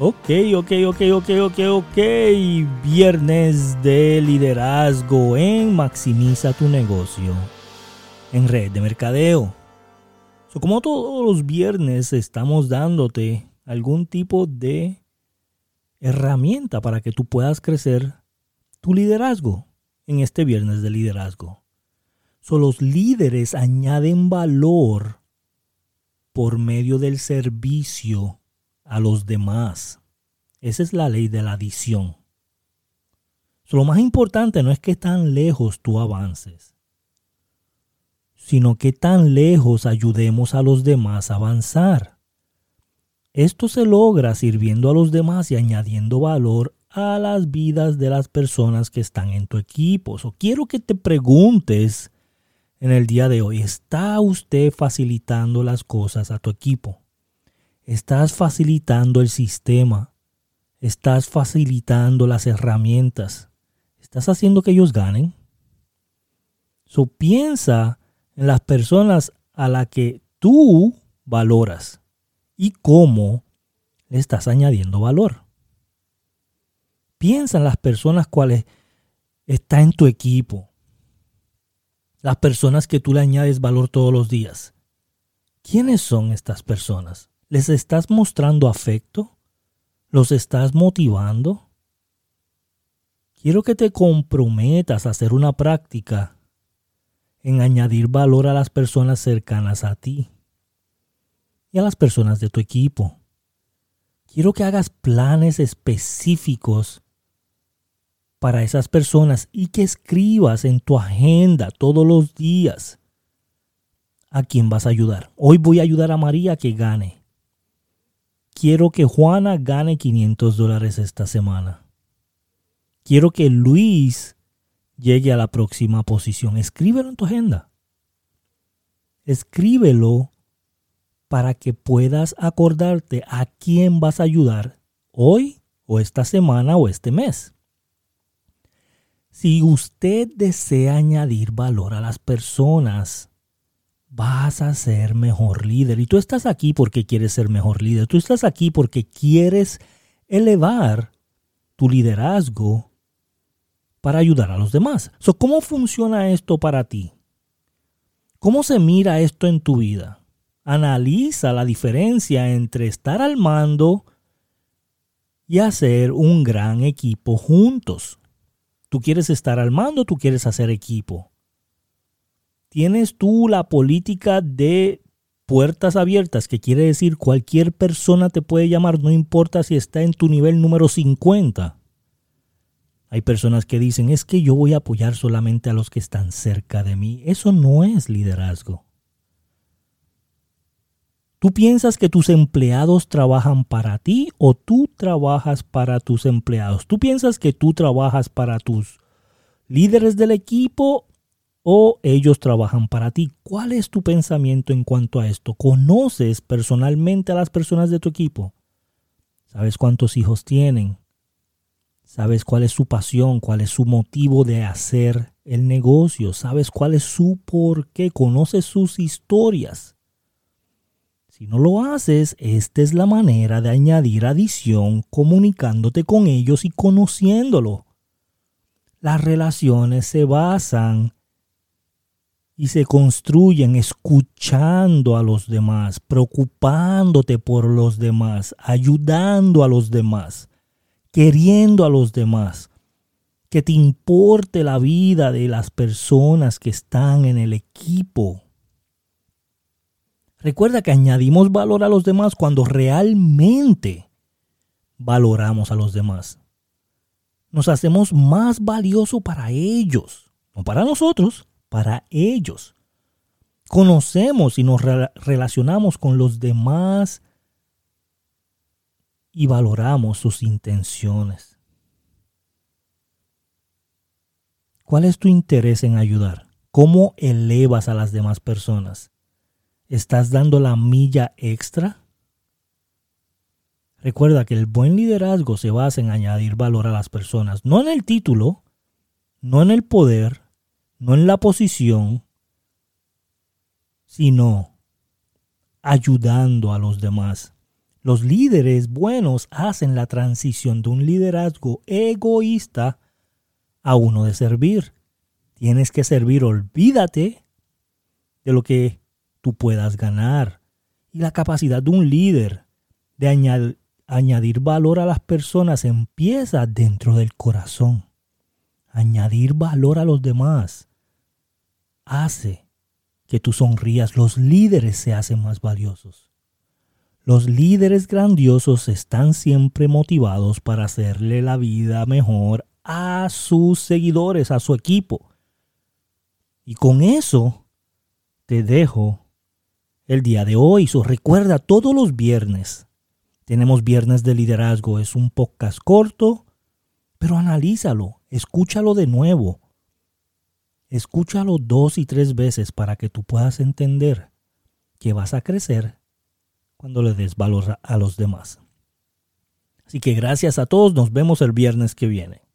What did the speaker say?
Ok, ok, ok, ok, ok, ok. Viernes de liderazgo en Maximiza tu negocio en red de mercadeo. como todos los viernes estamos dándote algún tipo de herramienta para que tú puedas crecer tu liderazgo en este viernes de liderazgo. So, los líderes añaden valor por medio del servicio a los demás. Esa es la ley de la adición. lo más importante no es que tan lejos tú avances, sino que tan lejos ayudemos a los demás a avanzar. Esto se logra sirviendo a los demás y añadiendo valor a las vidas de las personas que están en tu equipo. quiero que te preguntes en el día de hoy, ¿está usted facilitando las cosas a tu equipo? Estás facilitando el sistema. Estás facilitando las herramientas. Estás haciendo que ellos ganen. So, piensa en las personas a las que tú valoras y cómo le estás añadiendo valor. Piensa en las personas cuales están en tu equipo. Las personas que tú le añades valor todos los días. ¿Quiénes son estas personas? ¿Les estás mostrando afecto? ¿Los estás motivando? Quiero que te comprometas a hacer una práctica en añadir valor a las personas cercanas a ti y a las personas de tu equipo. Quiero que hagas planes específicos para esas personas y que escribas en tu agenda todos los días a quién vas a ayudar. Hoy voy a ayudar a María que gane quiero que Juana gane 500 dólares esta semana. Quiero que Luis llegue a la próxima posición. Escríbelo en tu agenda. Escríbelo para que puedas acordarte a quién vas a ayudar hoy o esta semana o este mes. Si usted desea añadir valor a las personas, vas a ser mejor líder. Y tú estás aquí porque quieres ser mejor líder. Tú estás aquí porque quieres elevar tu liderazgo para ayudar a los demás. ¿Cómo funciona esto para ti? ¿Cómo se mira esto en tu vida? Analiza la diferencia entre estar al mando y hacer un gran equipo juntos. Tú quieres estar al mando, tú quieres hacer equipo. ¿Tienes tú la política de puertas abiertas, que quiere decir cualquier persona te puede llamar, no importa si está en tu nivel número 50? Hay personas que dicen, es que yo voy a apoyar solamente a los que están cerca de mí. Eso no es liderazgo. ¿Tú piensas que tus empleados trabajan para ti o tú trabajas para tus empleados? ¿Tú piensas que tú trabajas para tus líderes del equipo o ellos trabajan para ti. ¿Cuál es tu pensamiento en cuanto a esto? ¿Conoces personalmente a las personas de tu equipo? ¿Sabes cuántos hijos tienen? ¿Sabes cuál es su pasión? ¿Cuál es su motivo de hacer el negocio? ¿Sabes cuál es su por qué? ¿Conoces sus historias? Si no lo haces, esta es la manera de añadir adición comunicándote con ellos y conociéndolo. Las relaciones se basan y se construyen escuchando a los demás, preocupándote por los demás, ayudando a los demás, queriendo a los demás, que te importe la vida de las personas que están en el equipo. Recuerda que añadimos valor a los demás cuando realmente valoramos a los demás. Nos hacemos más valioso para ellos, no para nosotros para ellos. Conocemos y nos relacionamos con los demás y valoramos sus intenciones. ¿Cuál es tu interés en ayudar? ¿Cómo elevas a las demás personas? ¿Estás dando la milla extra? Recuerda que el buen liderazgo se basa en añadir valor a las personas, no en el título, no en el poder, no en la posición, sino ayudando a los demás, Los líderes buenos hacen la transición de un liderazgo egoísta a uno de servir. Tienes que servir, olvídate de lo que tú puedas ganar. Y la capacidad de un líder de añadir, valor a las personas empieza dentro del corazón. Añadir valor a los demás hace que tú sonrías. Los líderes se hacen más valiosos. Los líderes grandiosos están siempre motivados para hacerle la vida mejor a sus seguidores, a su equipo. Y con eso te dejo el día de hoy. Recuerda, todos los viernes tenemos viernes de liderazgo. Es un podcast corto, pero analízalo, escúchalo de nuevo. Escúchalo dos y tres veces para que tú puedas entender que vas a crecer cuando le des valor a los demás. Así que gracias a todos, nos vemos el viernes que viene.